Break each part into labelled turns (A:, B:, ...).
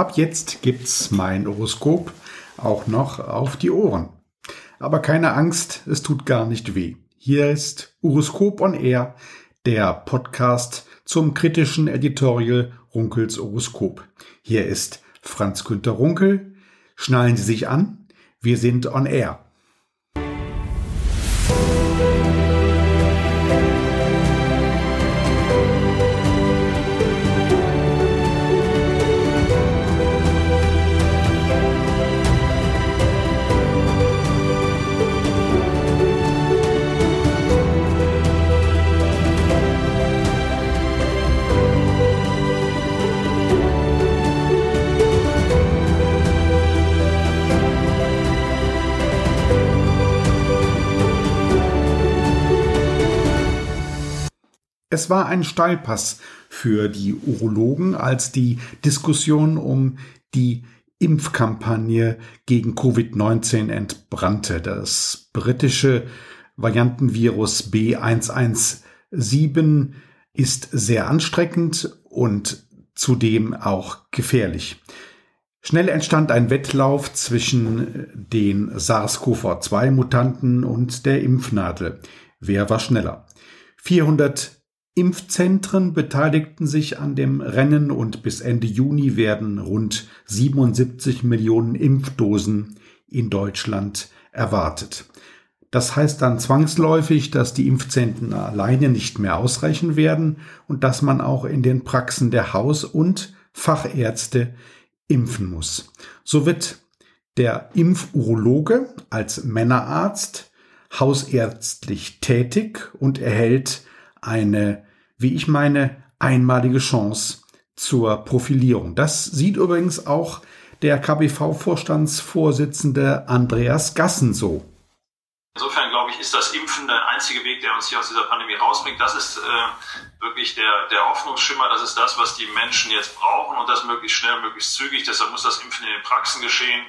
A: Ab jetzt gibt's mein Horoskop auch noch auf die Ohren. Aber keine Angst, es tut gar nicht weh. Hier ist Horoskop on Air, der Podcast zum kritischen Editorial Runkels Horoskop. Hier ist Franz Günter Runkel. Schnallen Sie sich an. Wir sind on Air. Es war ein Steilpass für die Urologen, als die Diskussion um die Impfkampagne gegen Covid-19 entbrannte. Das britische Variantenvirus B117 ist sehr anstreckend und zudem auch gefährlich. Schnell entstand ein Wettlauf zwischen den SARS-CoV-2-Mutanten und der Impfnadel. Wer war schneller? 400 Impfzentren beteiligten sich an dem Rennen und bis Ende Juni werden rund 77 Millionen Impfdosen in Deutschland erwartet. Das heißt dann zwangsläufig, dass die Impfzentren alleine nicht mehr ausreichen werden und dass man auch in den Praxen der Haus- und Fachärzte impfen muss. So wird der Impfurologe als Männerarzt hausärztlich tätig und erhält eine, wie ich meine, einmalige Chance zur Profilierung. Das sieht übrigens auch der KBV-Vorstandsvorsitzende Andreas Gassen so.
B: Insofern glaube ich, ist das Impfen der einzige Weg, der uns hier aus dieser Pandemie rausbringt. Das ist äh, wirklich der, der Hoffnungsschimmer. Das ist das, was die Menschen jetzt brauchen und das möglichst schnell, möglichst zügig. Deshalb muss das Impfen in den Praxen geschehen,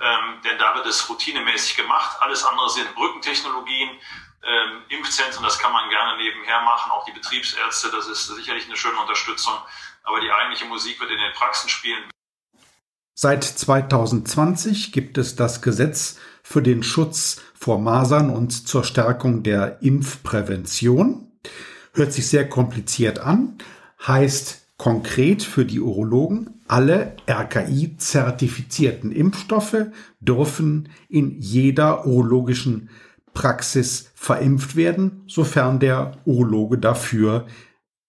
B: ähm, denn da wird es routinemäßig gemacht. Alles andere sind Brückentechnologien ähm, Impfzentren, das kann man gerne nebenher machen, auch die Betriebsärzte, das ist sicherlich eine schöne Unterstützung, aber die eigentliche Musik wird in den Praxen spielen.
A: Seit 2020 gibt es das Gesetz für den Schutz vor Masern und zur Stärkung der Impfprävention. Hört sich sehr kompliziert an, heißt konkret für die Urologen, alle RKI-zertifizierten Impfstoffe dürfen in jeder urologischen Praxis verimpft werden, sofern der Urologe dafür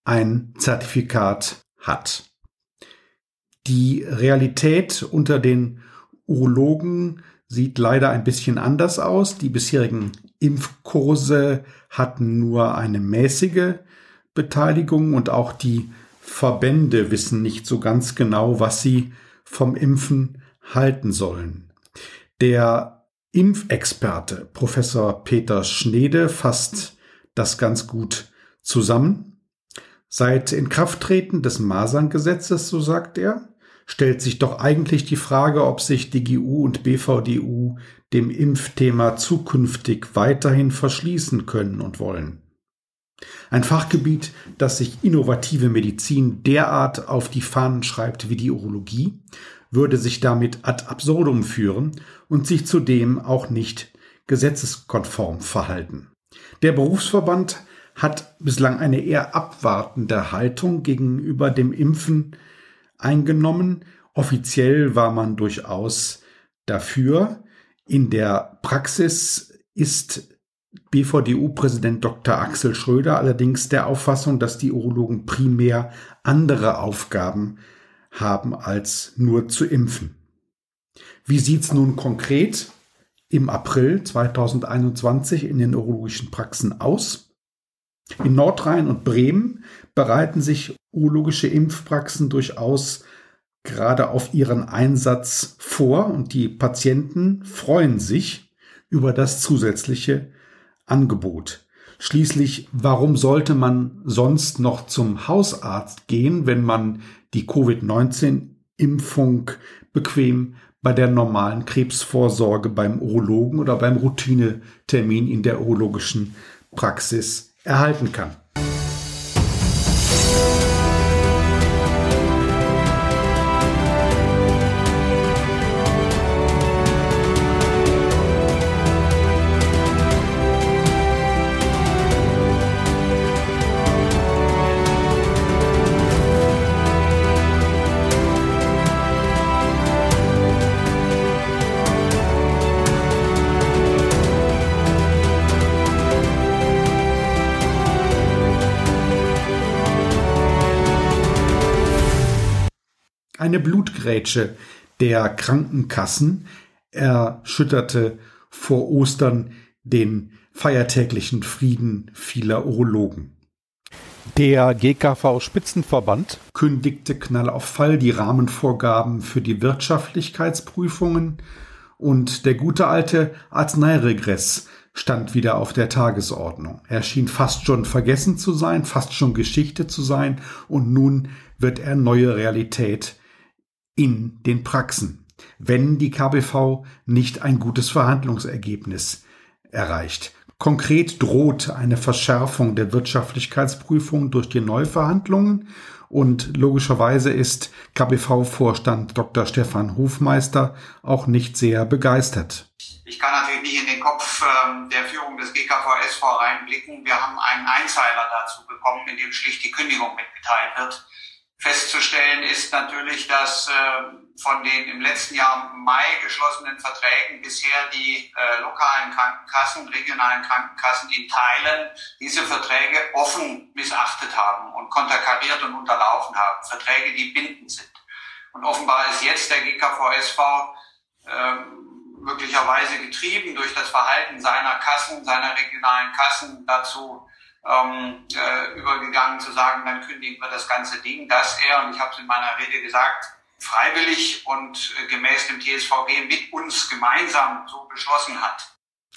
A: ein Zertifikat hat. Die Realität unter den Urologen sieht leider ein bisschen anders aus. Die bisherigen Impfkurse hatten nur eine mäßige Beteiligung und auch die Verbände wissen nicht so ganz genau, was sie vom Impfen halten sollen. Der Impfexperte Professor Peter Schnede fasst das ganz gut zusammen. Seit Inkrafttreten des Maserngesetzes, so sagt er, stellt sich doch eigentlich die Frage, ob sich DGU und BVDU dem Impfthema zukünftig weiterhin verschließen können und wollen. Ein Fachgebiet, das sich innovative Medizin derart auf die Fahnen schreibt wie die Urologie, würde sich damit ad absurdum führen und sich zudem auch nicht gesetzeskonform verhalten. Der Berufsverband hat bislang eine eher abwartende Haltung gegenüber dem Impfen eingenommen. Offiziell war man durchaus dafür. In der Praxis ist BVDU-Präsident Dr. Axel Schröder allerdings der Auffassung, dass die Urologen primär andere Aufgaben haben, als nur zu impfen. Wie sieht's nun konkret im April 2021 in den neurologischen Praxen aus? In Nordrhein und Bremen bereiten sich urologische Impfpraxen durchaus gerade auf ihren Einsatz vor und die Patienten freuen sich über das zusätzliche Angebot. Schließlich, warum sollte man sonst noch zum Hausarzt gehen, wenn man die Covid-19-Impfung bequem bei der normalen Krebsvorsorge beim Urologen oder beim Routinetermin in der urologischen Praxis erhalten kann. Eine Blutgrätsche der Krankenkassen erschütterte vor Ostern den feiertäglichen Frieden vieler Urologen. Der GKV-Spitzenverband kündigte Knall auf Fall die Rahmenvorgaben für die Wirtschaftlichkeitsprüfungen und der gute alte Arzneiregress stand wieder auf der Tagesordnung. Er schien fast schon vergessen zu sein, fast schon Geschichte zu sein und nun wird er neue Realität in den Praxen, wenn die KBV nicht ein gutes Verhandlungsergebnis erreicht. Konkret droht eine Verschärfung der Wirtschaftlichkeitsprüfung durch die Neuverhandlungen und logischerweise ist KBV-Vorstand Dr. Stefan Hofmeister auch nicht sehr begeistert.
C: Ich kann natürlich nicht in den Kopf ähm, der Führung des GKVSV reinblicken. Wir haben einen Einzeiler dazu bekommen, in dem schlicht die Kündigung mitgeteilt wird. Festzustellen ist natürlich, dass äh, von den im letzten Jahr Mai geschlossenen Verträgen bisher die äh, lokalen Krankenkassen, regionalen Krankenkassen in Teilen diese Verträge offen missachtet haben und konterkariert und unterlaufen haben. Verträge, die bindend sind. Und offenbar ist jetzt der GKVSV äh, möglicherweise getrieben durch das Verhalten seiner Kassen, seiner regionalen Kassen dazu, ähm, äh, übergegangen zu sagen, dann kündigen wir das ganze Ding, dass er, und ich habe es in meiner Rede gesagt, freiwillig und äh, gemäß dem TSVG mit uns gemeinsam so beschlossen hat.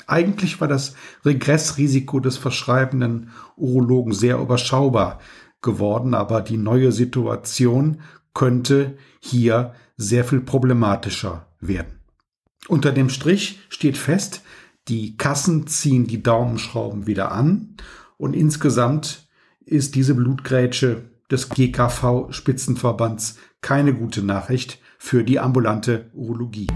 A: Eigentlich war das Regressrisiko des verschreibenden Urologen sehr überschaubar geworden, aber die neue Situation könnte hier sehr viel problematischer werden. Unter dem Strich steht fest, die Kassen ziehen die Daumenschrauben wieder an und insgesamt ist diese Blutgrätsche des GKV-Spitzenverbands keine gute Nachricht für die ambulante Urologie.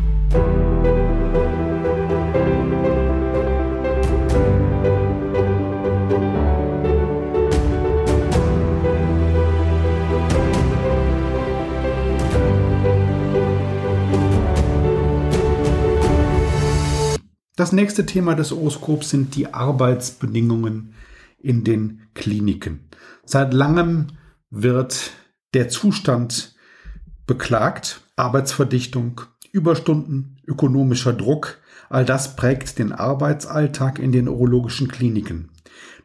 A: Das nächste Thema des Horoskops sind die Arbeitsbedingungen in den Kliniken. Seit langem wird der Zustand beklagt, Arbeitsverdichtung, Überstunden, ökonomischer Druck, all das prägt den Arbeitsalltag in den urologischen Kliniken.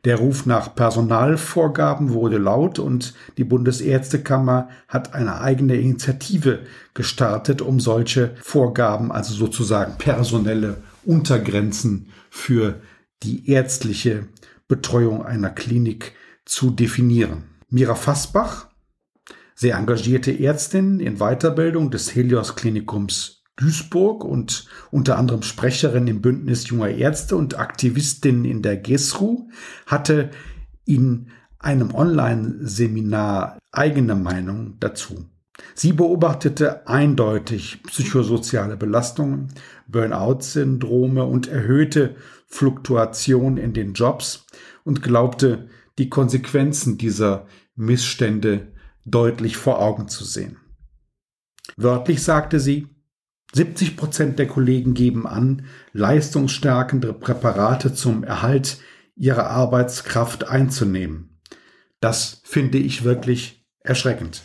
A: Der Ruf nach Personalvorgaben wurde laut und die Bundesärztekammer hat eine eigene Initiative gestartet, um solche Vorgaben, also sozusagen personelle Untergrenzen für die ärztliche Betreuung einer Klinik zu definieren. Mira Fassbach, sehr engagierte Ärztin in Weiterbildung des Helios Klinikums Duisburg und unter anderem Sprecherin im Bündnis junger Ärzte und Aktivistin in der GESRU, hatte in einem Online-Seminar eigene Meinung dazu. Sie beobachtete eindeutig psychosoziale Belastungen, Burnout-Syndrome und erhöhte Fluktuation in den Jobs und glaubte, die Konsequenzen dieser Missstände deutlich vor Augen zu sehen. Wörtlich sagte sie, 70 Prozent der Kollegen geben an, leistungsstärkende Präparate zum Erhalt ihrer Arbeitskraft einzunehmen. Das finde ich wirklich erschreckend.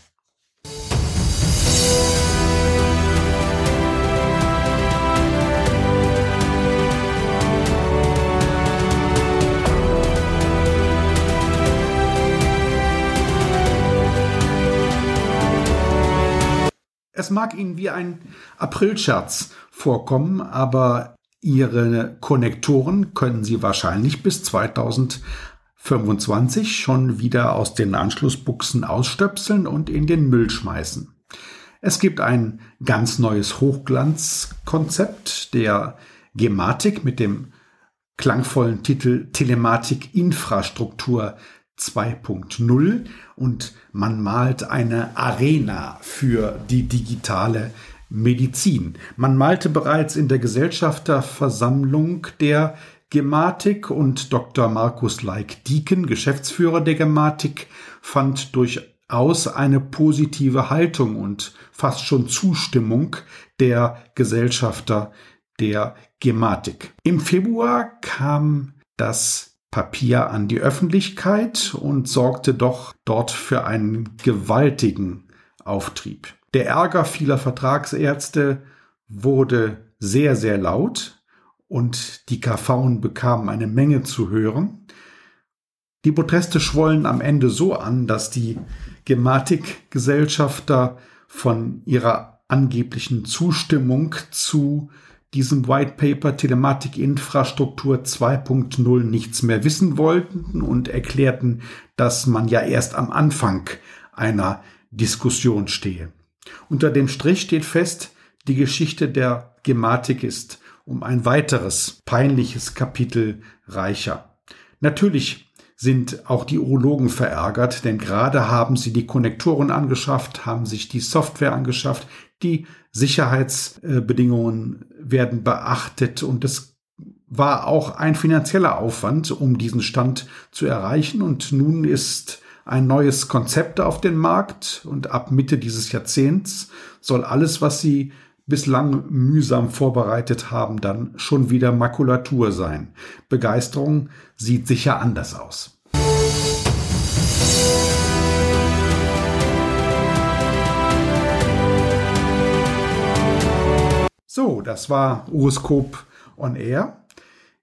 A: Es mag Ihnen wie ein Aprilscherz vorkommen, aber Ihre Konnektoren können Sie wahrscheinlich bis 2025 schon wieder aus den Anschlussbuchsen ausstöpseln und in den Müll schmeißen. Es gibt ein ganz neues Hochglanzkonzept der Gematik mit dem klangvollen Titel Telematik Infrastruktur 2.0 und man malt eine Arena für die digitale Medizin. Man malte bereits in der Gesellschafterversammlung der Gematik und Dr. Markus Leik-Dieken, Geschäftsführer der Gematik, fand durchaus eine positive Haltung und fast schon Zustimmung der Gesellschafter der Gematik. Im Februar kam das Papier an die Öffentlichkeit und sorgte doch dort für einen gewaltigen Auftrieb. Der Ärger vieler Vertragsärzte wurde sehr, sehr laut und die KVen bekamen eine Menge zu hören. Die Proteste schwollen am Ende so an, dass die Gematik-Gesellschafter von ihrer angeblichen Zustimmung zu diesem White Paper Telematikinfrastruktur 2.0 nichts mehr wissen wollten und erklärten, dass man ja erst am Anfang einer Diskussion stehe. Unter dem Strich steht fest, die Geschichte der Gematik ist um ein weiteres peinliches Kapitel reicher. Natürlich sind auch die Urologen verärgert, denn gerade haben sie die Konnektoren angeschafft, haben sich die Software angeschafft, die Sicherheitsbedingungen werden beachtet und es war auch ein finanzieller Aufwand, um diesen Stand zu erreichen. Und nun ist ein neues Konzept auf den Markt und ab Mitte dieses Jahrzehnts soll alles, was sie bislang mühsam vorbereitet haben, dann schon wieder Makulatur sein. Begeisterung sieht sicher anders aus. So, das war Uroskop on Air.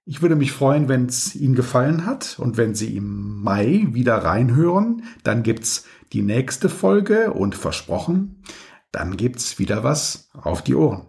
A: Ich würde mich freuen, wenn es Ihnen gefallen hat und wenn Sie im Mai wieder reinhören. Dann gibt's die nächste Folge und versprochen, dann gibt's wieder was auf die Ohren.